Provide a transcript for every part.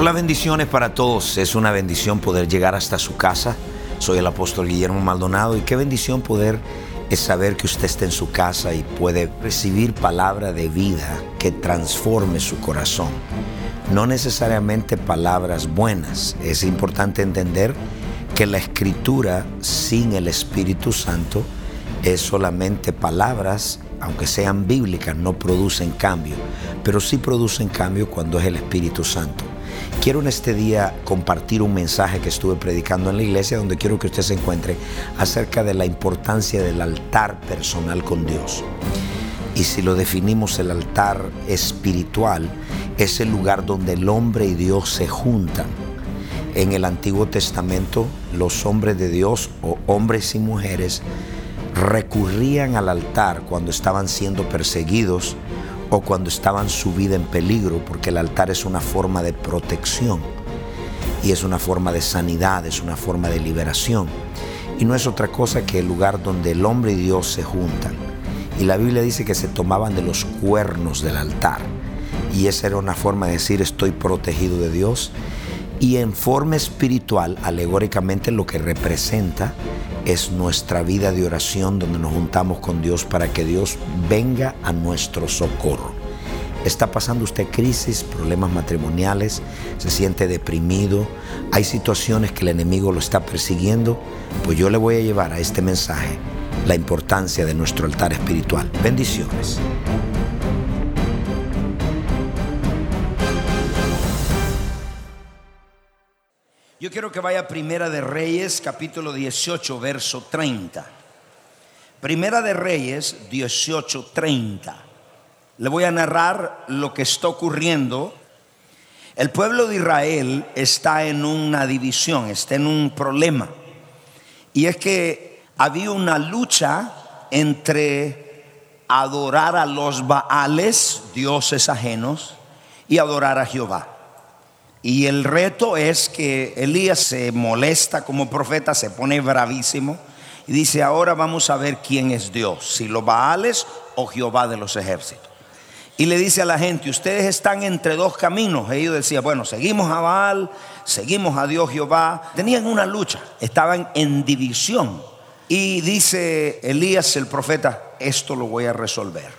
Hola, bendiciones para todos. Es una bendición poder llegar hasta su casa. Soy el apóstol Guillermo Maldonado y qué bendición poder es saber que usted está en su casa y puede recibir palabra de vida que transforme su corazón. No necesariamente palabras buenas. Es importante entender que la escritura sin el Espíritu Santo es solamente palabras, aunque sean bíblicas, no producen cambio, pero sí producen cambio cuando es el Espíritu Santo. Quiero en este día compartir un mensaje que estuve predicando en la iglesia donde quiero que usted se encuentre acerca de la importancia del altar personal con Dios. Y si lo definimos el altar espiritual, es el lugar donde el hombre y Dios se juntan. En el Antiguo Testamento, los hombres de Dios o hombres y mujeres recurrían al altar cuando estaban siendo perseguidos o cuando estaban su vida en peligro, porque el altar es una forma de protección y es una forma de sanidad, es una forma de liberación. Y no es otra cosa que el lugar donde el hombre y Dios se juntan. Y la Biblia dice que se tomaban de los cuernos del altar. Y esa era una forma de decir estoy protegido de Dios. Y en forma espiritual, alegóricamente lo que representa es nuestra vida de oración donde nos juntamos con Dios para que Dios venga a nuestro socorro. ¿Está pasando usted crisis, problemas matrimoniales? ¿Se siente deprimido? ¿Hay situaciones que el enemigo lo está persiguiendo? Pues yo le voy a llevar a este mensaje la importancia de nuestro altar espiritual. Bendiciones. Yo quiero que vaya a Primera de Reyes, capítulo 18, verso 30. Primera de Reyes, 18, 30. Le voy a narrar lo que está ocurriendo. El pueblo de Israel está en una división, está en un problema. Y es que había una lucha entre adorar a los Baales, dioses ajenos, y adorar a Jehová. Y el reto es que Elías se molesta como profeta, se pone bravísimo y dice, ahora vamos a ver quién es Dios, si los Baales o Jehová de los ejércitos. Y le dice a la gente, ustedes están entre dos caminos. Ellos decían, bueno, seguimos a Baal, seguimos a Dios Jehová. Tenían una lucha, estaban en división. Y dice Elías el profeta, esto lo voy a resolver.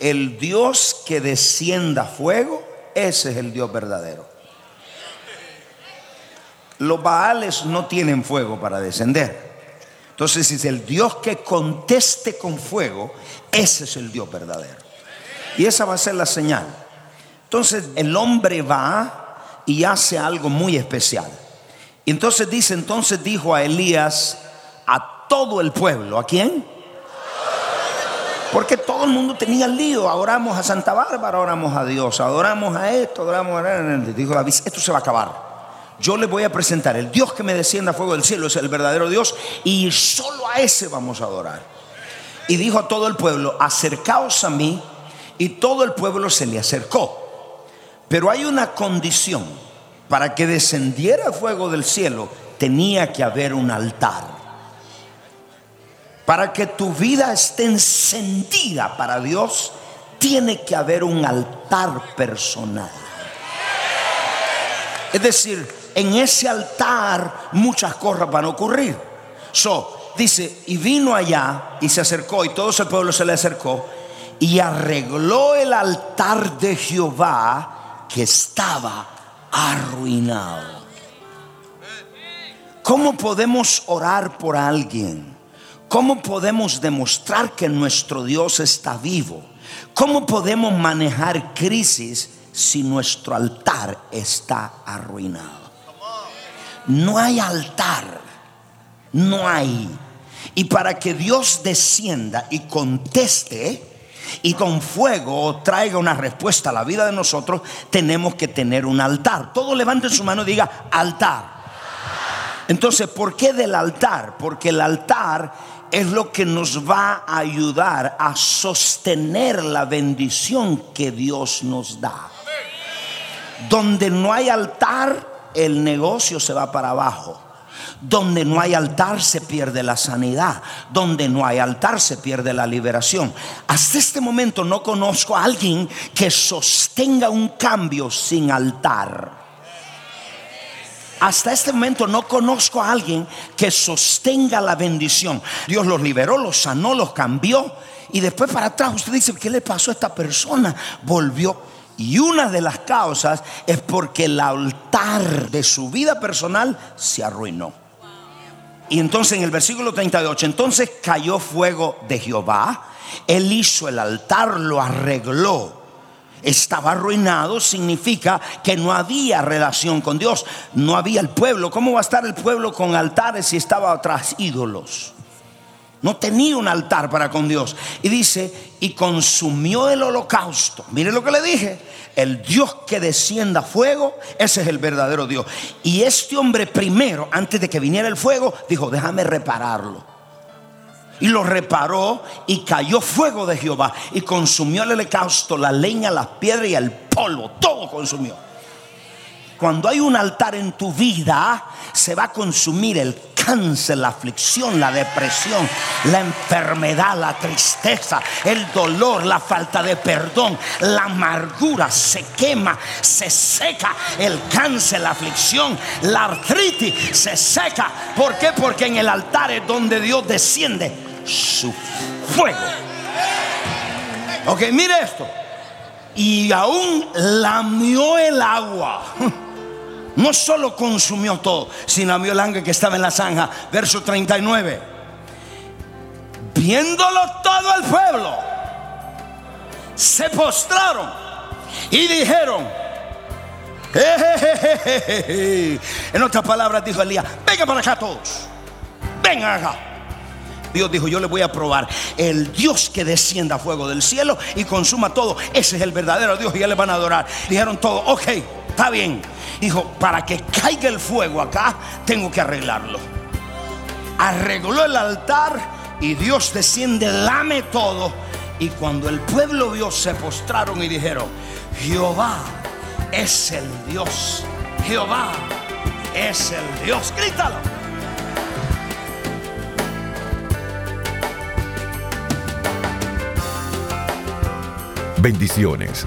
El Dios que descienda fuego, ese es el Dios verdadero. Los Baales no tienen fuego para descender. Entonces dice, el Dios que conteste con fuego, ese es el Dios verdadero. Y esa va a ser la señal. Entonces el hombre va y hace algo muy especial. Y entonces dice, entonces dijo a Elías a todo el pueblo, ¿a quién? Porque todo el mundo tenía lío. Adoramos a Santa Bárbara, adoramos a Dios, adoramos a esto, adoramos a... Dijo David, esto se va a acabar yo le voy a presentar el Dios que me descienda a fuego del cielo, es el verdadero Dios, y solo a ese vamos a adorar. Y dijo a todo el pueblo, acercaos a mí, y todo el pueblo se le acercó. Pero hay una condición, para que descendiera fuego del cielo, tenía que haber un altar. Para que tu vida esté encendida para Dios, tiene que haber un altar personal. Es decir, en ese altar muchas cosas van a ocurrir. So, dice, y vino allá y se acercó y todo ese pueblo se le acercó y arregló el altar de Jehová que estaba arruinado. ¿Cómo podemos orar por alguien? ¿Cómo podemos demostrar que nuestro Dios está vivo? ¿Cómo podemos manejar crisis si nuestro altar está arruinado? No hay altar, no hay. Y para que Dios descienda y conteste y con fuego traiga una respuesta a la vida de nosotros, tenemos que tener un altar. Todos levanten su mano y diga altar. Entonces, ¿por qué del altar? Porque el altar es lo que nos va a ayudar a sostener la bendición que Dios nos da. Donde no hay altar, el negocio se va para abajo. Donde no hay altar se pierde la sanidad. Donde no hay altar se pierde la liberación. Hasta este momento no conozco a alguien que sostenga un cambio sin altar. Hasta este momento no conozco a alguien que sostenga la bendición. Dios los liberó, los sanó, los cambió. Y después para atrás usted dice, ¿qué le pasó a esta persona? Volvió. Y una de las causas es porque el altar de su vida personal se arruinó. Y entonces en el versículo 38, entonces cayó fuego de Jehová. Él hizo el altar, lo arregló estaba arruinado significa que no había relación con Dios, no había el pueblo. ¿Cómo va a estar el pueblo con altares si estaba tras ídolos? No tenía un altar para con Dios. Y dice, y consumió el holocausto. Mire lo que le dije. El Dios que descienda fuego, ese es el verdadero Dios. Y este hombre primero, antes de que viniera el fuego, dijo, déjame repararlo y lo reparó y cayó fuego de Jehová y consumió el holocausto, la leña, las piedras y el polvo, todo consumió. Cuando hay un altar en tu vida, se va a consumir el cáncer, la aflicción, la depresión, la enfermedad, la tristeza, el dolor, la falta de perdón, la amargura, se quema, se seca el cáncer, la aflicción, la artritis, se seca. ¿Por qué? Porque en el altar es donde Dios desciende su fuego. Ok, mire esto. Y aún lamió el agua. No solo consumió todo, sino lamió el ángel que estaba en la zanja. Verso 39. Viéndolo todo el pueblo, se postraron y dijeron, en otras palabras dijo Elías, vengan para acá todos, vengan acá. Dios dijo, yo le voy a probar. El Dios que descienda fuego del cielo y consuma todo. Ese es el verdadero Dios y ya le van a adorar. Dijeron todo, ok, está bien. Dijo, para que caiga el fuego acá, tengo que arreglarlo. Arregló el altar y Dios desciende, lame todo. Y cuando el pueblo vio, se postraron y dijeron, Jehová es el Dios. Jehová es el Dios. Grítalo. Bendiciones.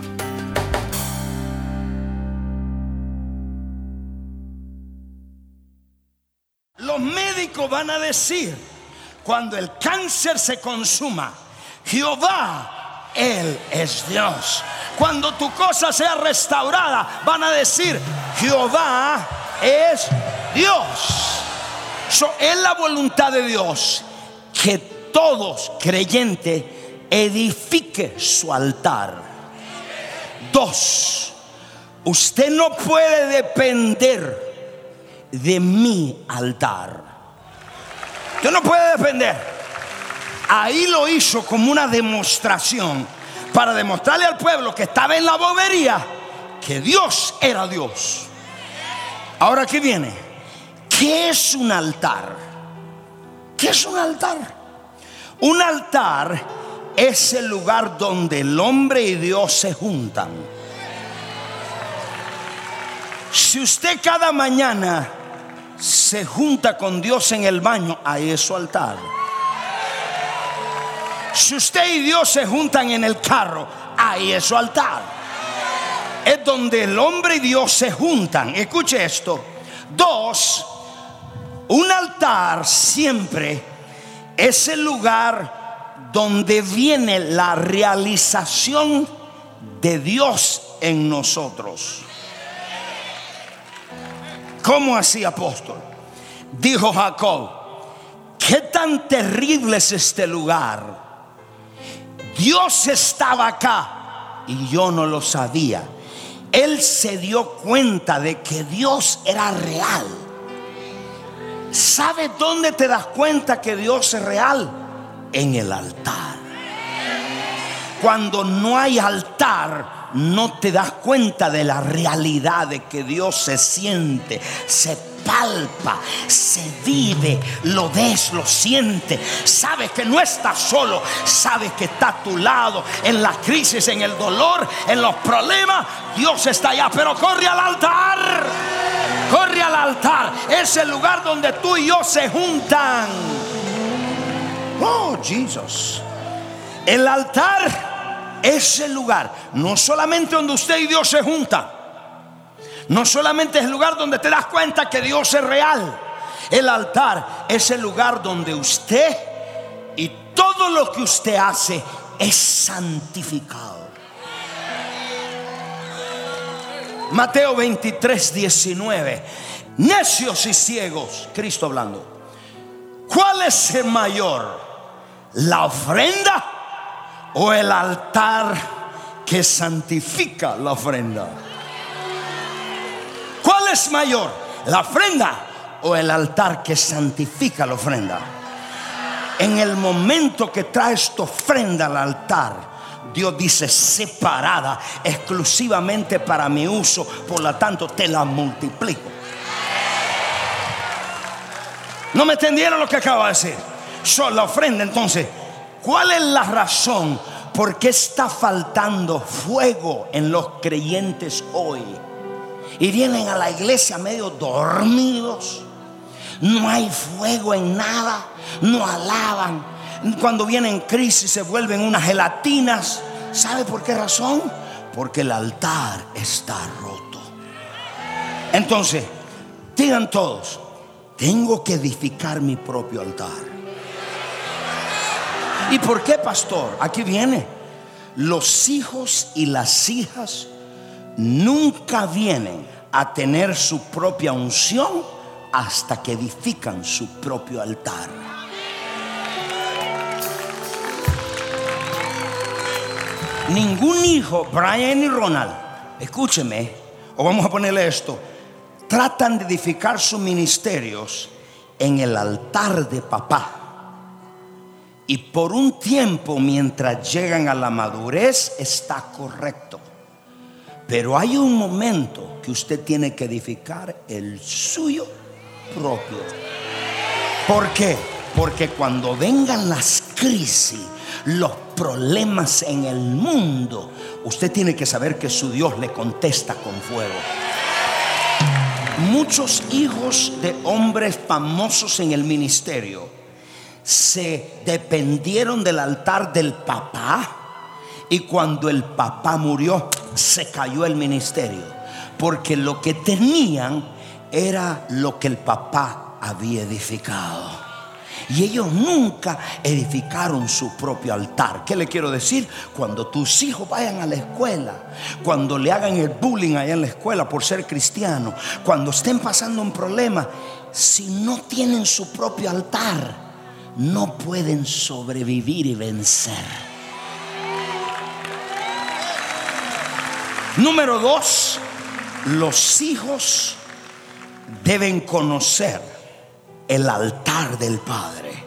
Decir, cuando el cáncer se consuma, Jehová, Él es Dios. Cuando tu cosa sea restaurada, van a decir, Jehová es Dios. es la voluntad de Dios que todos creyentes edifique su altar. Dos, usted no puede depender de mi altar. Usted no puede depender. Ahí lo hizo como una demostración para demostrarle al pueblo que estaba en la bobería que Dios era Dios. Ahora, ¿qué viene? ¿Qué es un altar? ¿Qué es un altar? Un altar es el lugar donde el hombre y Dios se juntan. Si usted cada mañana se junta con Dios en el baño, ahí es su altar. Si usted y Dios se juntan en el carro, ahí es su altar. Es donde el hombre y Dios se juntan. Escuche esto. Dos, un altar siempre es el lugar donde viene la realización de Dios en nosotros. ¿Cómo así, apóstol? Dijo Jacob, ¿qué tan terrible es este lugar? Dios estaba acá y yo no lo sabía. Él se dio cuenta de que Dios era real. ¿Sabes dónde te das cuenta que Dios es real? En el altar. Cuando no hay altar, no te das cuenta de la realidad de que Dios se siente, se palpa, se vive, lo ves, lo siente. Sabes que no estás solo, sabes que está a tu lado en la crisis, en el dolor, en los problemas. Dios está allá, pero corre al altar. Corre al altar. Es el lugar donde tú y yo se juntan. Oh, Jesús. El altar es el lugar, no solamente donde usted y Dios se juntan no solamente es el lugar donde te das cuenta que Dios es real. El altar es el lugar donde usted y todo lo que usted hace es santificado. Mateo 23, 19. Necios y ciegos, Cristo hablando. ¿Cuál es el mayor? ¿La ofrenda o el altar que santifica la ofrenda? ¿Cuál es mayor? ¿La ofrenda o el altar que santifica la ofrenda? En el momento que traes tu ofrenda al altar, Dios dice separada exclusivamente para mi uso, por lo tanto te la multiplico. ¿No me entendieron lo que acabo de decir? Son la ofrenda entonces. ¿Cuál es la razón por qué está faltando fuego en los creyentes hoy? y vienen a la iglesia medio dormidos. No hay fuego en nada, no alaban. Cuando vienen crisis se vuelven unas gelatinas. ¿Sabe por qué razón? Porque el altar está roto. Entonces, digan todos, tengo que edificar mi propio altar. ¿Y por qué, pastor? Aquí viene. Los hijos y las hijas nunca vienen a tener su propia unción hasta que edifican su propio altar. Ningún hijo, Brian y Ronald, escúcheme, o vamos a ponerle esto, tratan de edificar sus ministerios en el altar de papá. Y por un tiempo, mientras llegan a la madurez, está correcto. Pero hay un momento que usted tiene que edificar el suyo propio. ¿Por qué? Porque cuando vengan las crisis, los problemas en el mundo, usted tiene que saber que su Dios le contesta con fuego. Muchos hijos de hombres famosos en el ministerio se dependieron del altar del papá y cuando el papá murió, se cayó el ministerio. Porque lo que tenían era lo que el papá había edificado. Y ellos nunca edificaron su propio altar. ¿Qué le quiero decir? Cuando tus hijos vayan a la escuela, cuando le hagan el bullying allá en la escuela por ser cristiano, cuando estén pasando un problema, si no tienen su propio altar, no pueden sobrevivir y vencer. Número dos, los hijos deben conocer el altar del Padre.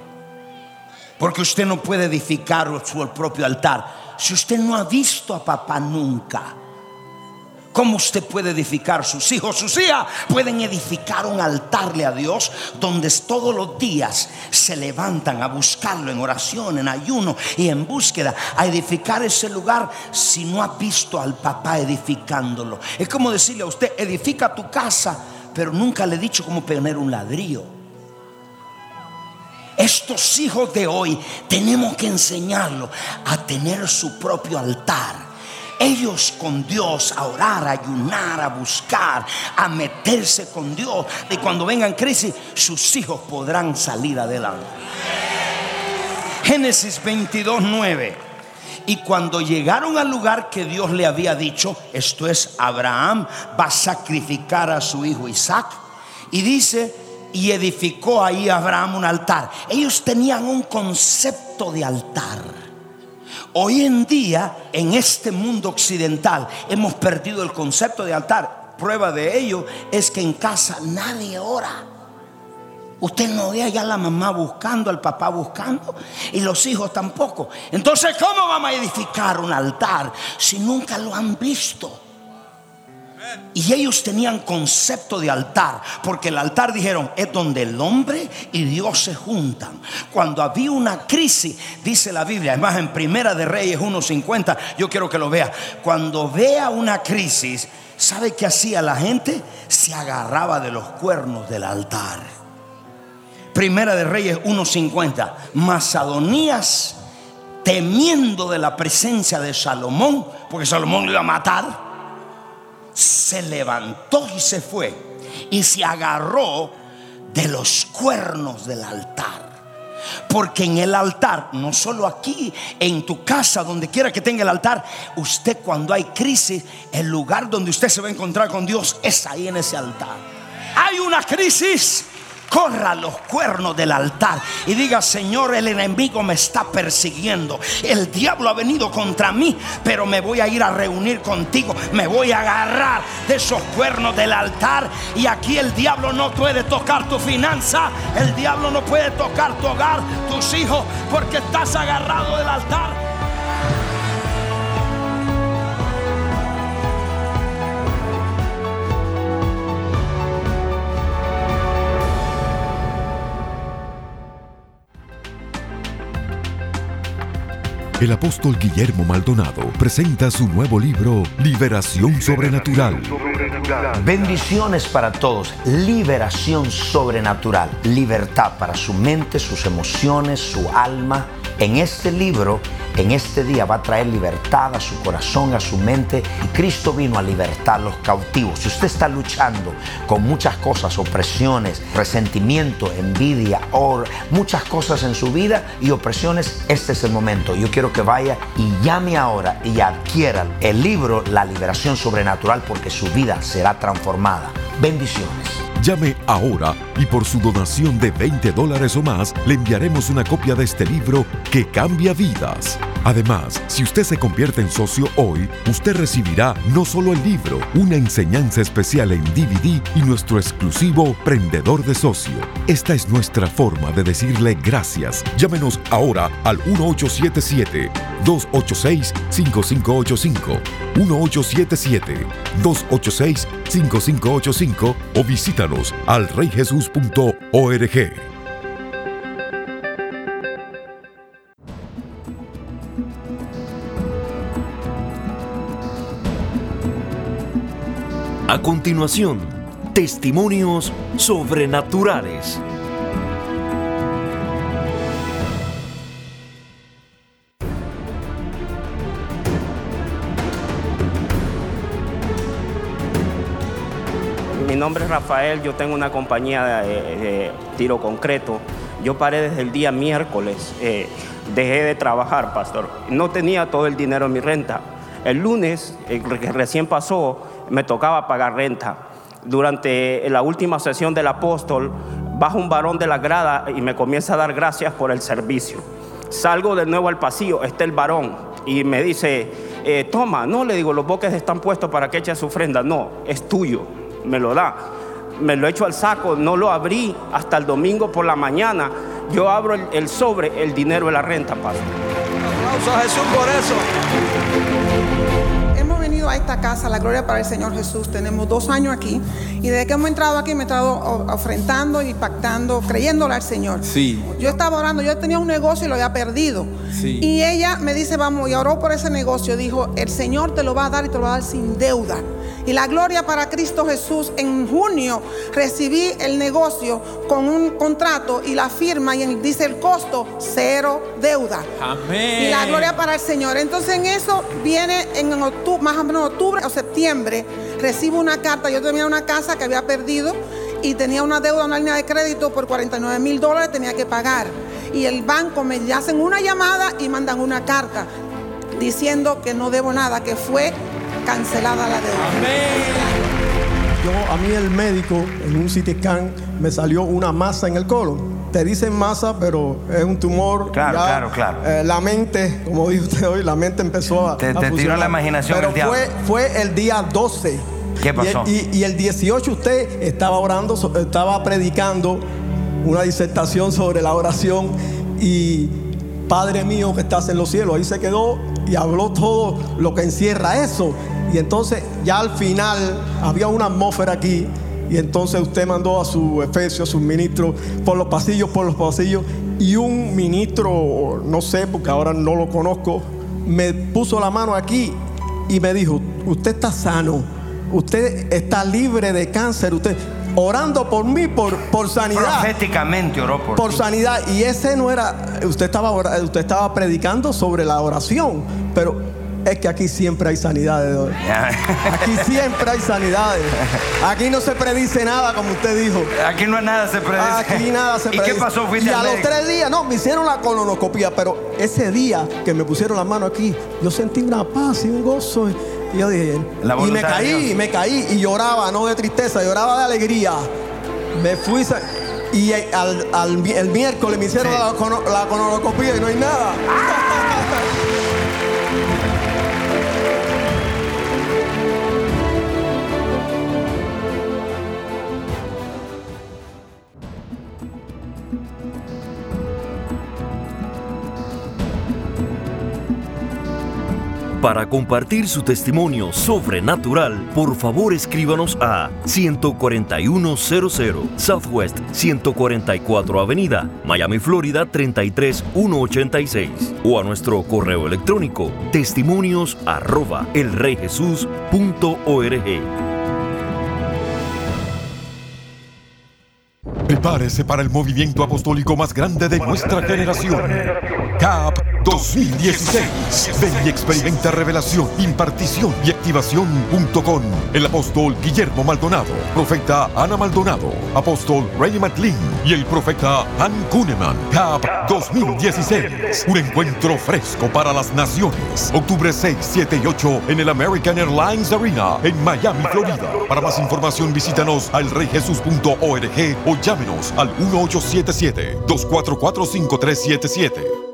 Porque usted no puede edificar su propio altar si usted no ha visto a papá nunca. ¿Cómo usted puede edificar sus hijos? Sus hijas pueden edificar un altarle a Dios donde todos los días se levantan a buscarlo en oración, en ayuno y en búsqueda, a edificar ese lugar si no ha visto al papá edificándolo. Es como decirle a usted, edifica tu casa, pero nunca le he dicho cómo poner un ladrillo. Estos hijos de hoy tenemos que enseñarlos a tener su propio altar. Ellos con Dios, a orar, a ayunar, a buscar, a meterse con Dios. Y cuando vengan crisis, sus hijos podrán salir adelante. Génesis 22, 9. Y cuando llegaron al lugar que Dios le había dicho, esto es, Abraham va a sacrificar a su hijo Isaac. Y dice, y edificó ahí Abraham un altar. Ellos tenían un concepto de altar. Hoy en día, en este mundo occidental, hemos perdido el concepto de altar. Prueba de ello es que en casa nadie ora. Usted no ve allá a la mamá buscando, al papá buscando y los hijos tampoco. Entonces, ¿cómo vamos a edificar un altar si nunca lo han visto? Y ellos tenían concepto de altar, porque el altar dijeron es donde el hombre y Dios se juntan. Cuando había una crisis, dice la Biblia, además en Primera de Reyes 1.50, yo quiero que lo vea. Cuando vea una crisis, ¿sabe qué hacía la gente? Se agarraba de los cuernos del altar. Primera de Reyes 1.50. Masadonías, temiendo de la presencia de Salomón, porque Salomón lo iba a matar, se levantó y se fue. Y se agarró de los cuernos del altar. Porque en el altar, no solo aquí, en tu casa, donde quiera que tenga el altar, usted cuando hay crisis, el lugar donde usted se va a encontrar con Dios es ahí en ese altar. Hay una crisis corra los cuernos del altar y diga, Señor, el enemigo me está persiguiendo. El diablo ha venido contra mí, pero me voy a ir a reunir contigo. Me voy a agarrar de esos cuernos del altar. Y aquí el diablo no puede tocar tu finanza. El diablo no puede tocar tu hogar, tus hijos, porque estás agarrado del altar. El apóstol Guillermo Maldonado presenta su nuevo libro, Liberación Sobrenatural. Bendiciones para todos, liberación sobrenatural, libertad para su mente, sus emociones, su alma. En este libro en este día va a traer libertad a su corazón, a su mente. Y Cristo vino a libertar a los cautivos. Si usted está luchando con muchas cosas, opresiones, resentimiento, envidia, or, muchas cosas en su vida y opresiones, este es el momento. Yo quiero que vaya y llame ahora y adquiera el libro La liberación sobrenatural porque su vida será transformada. Bendiciones. Llame ahora y por su donación de 20 dólares o más le enviaremos una copia de este libro que cambia vidas. Además, si usted se convierte en socio hoy, usted recibirá no solo el libro, una enseñanza especial en DVD y nuestro exclusivo Prendedor de Socio. Esta es nuestra forma de decirle gracias. Llámenos ahora al 1877-286-5585. 1877-286-5585 o visítanos al reyjesus.org. A continuación, testimonios sobrenaturales. Nombre es Rafael, yo tengo una compañía de, tiro concreto. Yo paré desde el día miércoles, eh, dejé de trabajar, pastor. No tenía todo el dinero en mi renta. El lunes, que recién pasó, me tocaba pagar renta. Durante la última sesión del apóstol, baja un varón de la grada y me comienza a dar gracias por el servicio. Salgo de nuevo al pasillo, está el varón y me dice, eh, toma, no le digo, los boques están puestos para que eche su ofrenda, no, es tuyo, me lo da. Me lo echo al saco, no lo abrí hasta el domingo por la mañana. Yo abro el, sobre, el dinero de la renta, pastor. Aplausos a Jesús por eso a esta casa, la gloria para el Señor Jesús. Tenemos dos años aquí y desde que hemos entrado aquí me he estado ofrendando y pactando, creyéndole al Señor. Sí. Yo estaba orando, yo tenía un negocio y lo había perdido. Y ella me dice, vamos, y oró por ese negocio. Dijo, el Señor te lo va a dar y te lo va a dar sin deuda. Y la gloria para Cristo Jesús. En junio recibí el negocio con un contrato y la firma y dice el costo cero deuda. Amén. Y la gloria para el Señor. Entonces en eso viene en octubre, más o menos octubre o septiembre, recibo una carta. Yo tenía una casa que había perdido y tenía una deuda, una línea de crédito por 49 mil dólares, tenía que pagar. Y el banco me hacen una llamada y mandan una carta diciendo que no debo nada, que fue cancelada la deuda. Yo, a mí el médico en un CT scan me salió una masa en el colon. Te dicen masa, pero es un tumor. Claro, ya, claro, claro. eh, la mente, como dijo usted hoy, la mente empezó a. Te- a te tiró la imaginación Pero el fue, fue el día 12. ¿Qué Y el- pasó? Y, y el 18 usted estaba orando, estaba predicando una disertación sobre la oración y Padre mío que estás en los cielos, ahí se quedó y habló todo lo que encierra eso. Y entonces ya al final había una atmósfera aquí y entonces usted mandó a su efesio, a sus ministros por los pasillos, por los pasillos y un ministro, no sé porque ahora no lo conozco, me puso la mano aquí y me dijo, usted está sano, usted está libre de cáncer, usted orando por mí, por, por sanidad. Proféticamente oró por, Por ti. sanidad. Y ese no era, usted estaba, usted estaba predicando sobre la oración, pero es que aquí siempre hay sanidades. Aquí siempre hay sanidades. Aquí no se predice nada, como usted dijo. Aquí no es nada se predice. Aquí nada se ¿Y predice. qué pasó? Y a al los tres días, no, me hicieron la colonoscopia, pero ese día que me pusieron la mano aquí, yo sentí una paz y un gozo. Y yo dije, La y me caí, me caí y lloraba, no de tristeza, lloraba de alegría. Me fui y al, al mi- el miércoles me hicieron Sí. la, la colonoscopia y no hay nada. Para compartir su testimonio sobrenatural, por favor escríbanos a 14100 Southwest 144 Avenida, Miami, Florida 33186 o a nuestro correo electrónico testimonios arroba elreyjesus.org. Prepárese para el movimiento apostólico más grande de nuestra generación. CAP 2016. Ven y experimenta revelación, impartición y activación junto con el apóstol Guillermo Maldonado, profeta Ana Maldonado, apóstol Ray McLean y el profeta Han Kuneman. CAP 2016. Un encuentro fresco para las naciones. Octubre 6, 7 y 8 en el American Airlines Arena en Miami, Florida. Para más información visítanos al reyjesus.org o llámenos al 1877-244-5377.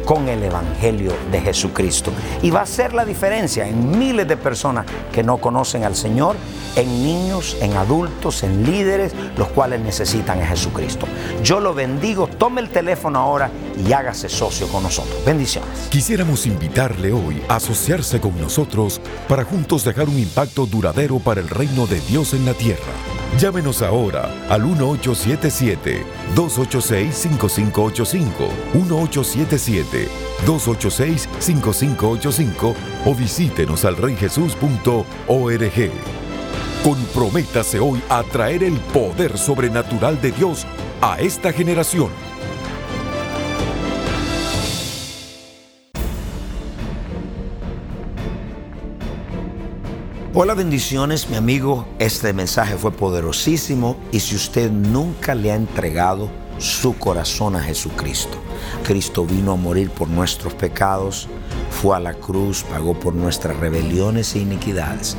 con el Evangelio de Jesucristo. Y va a ser la diferencia en miles de personas que no conocen al Señor, en niños, en adultos, en líderes, los cuales necesitan a Jesucristo. Yo lo bendigo, tome el teléfono ahora y hágase socio con nosotros. Bendiciones. Quisiéramos invitarle hoy a asociarse con nosotros para juntos dejar un impacto duradero para el reino de Dios en la tierra. Llámenos ahora al 1877-286-5585, 1877-286-5585 o visítenos al reyjesus.org. Comprométase hoy a traer el poder sobrenatural de Dios a esta generación. Hola bendiciones, mi amigo. Este mensaje fue poderosísimo y si usted nunca le ha entregado su corazón a Jesucristo, Cristo vino a morir por nuestros pecados, fue a la cruz, pagó por nuestras rebeliones e iniquidades.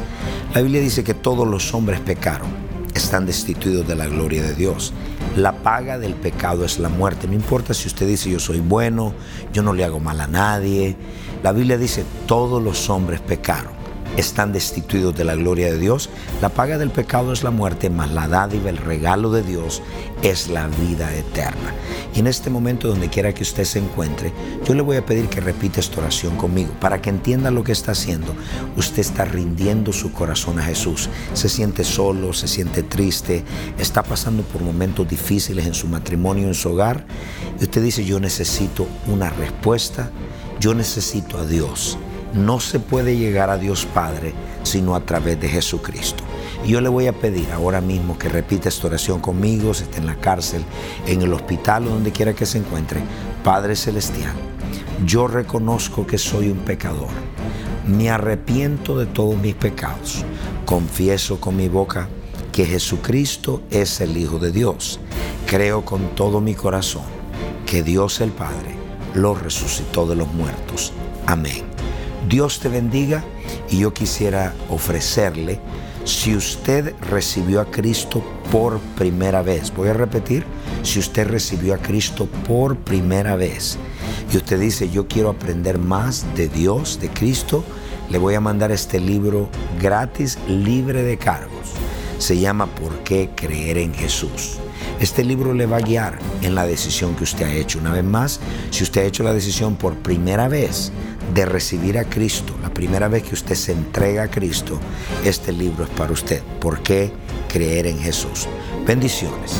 La Biblia dice que todos los hombres pecaron, están destituidos de la gloria de Dios. La paga del pecado es la muerte. No importa si usted dice yo soy bueno, yo no le hago mal a nadie. La Biblia dice todos los hombres pecaron están destituidos de la gloria de Dios. La paga del pecado es la muerte, mas la dádiva, el regalo de Dios es la vida eterna. Y en este momento, donde quiera que usted se encuentre, yo le voy a pedir que repita esta oración conmigo para que entienda lo que está haciendo. Usted está rindiendo su corazón a Jesús. Se siente solo, se siente triste, está pasando por momentos difíciles en su matrimonio, en su hogar. Y usted dice, yo necesito una respuesta, yo necesito a Dios no se puede llegar a Dios Padre sino a través de Jesucristo. Yo le voy a pedir ahora mismo que repita esta oración conmigo, si está en la cárcel, en el hospital o donde quiera que se encuentre. Padre Celestial, yo reconozco que soy un pecador. Me arrepiento de todos mis pecados. Confieso con mi boca que Jesucristo es el Hijo de Dios. Creo con todo mi corazón que Dios el Padre lo resucitó de los muertos. Amén. Dios te bendiga y yo quisiera ofrecerle, si usted recibió a Cristo por primera vez, voy a repetir, si usted recibió a Cristo por primera vez y usted dice, yo quiero aprender más de Dios, de Cristo, le voy a mandar este libro gratis, libre de cargos. Se llama ¿Por qué creer en Jesús? Este libro le va a guiar en la decisión que usted ha hecho. Una vez más, si usted ha hecho la decisión por primera vez de recibir a Cristo, la primera vez que usted se entrega a Cristo, este libro es para usted. ¿Por qué creer en Jesús? Bendiciones.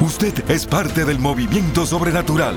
Usted es parte del movimiento sobrenatural.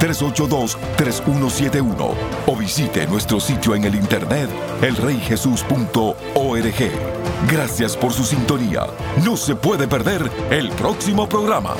382-3171, 1-305-382-3171 o visite nuestro sitio en el internet elreyjesus.org. Gracias por su sintonía. No se puede perder el próximo programa.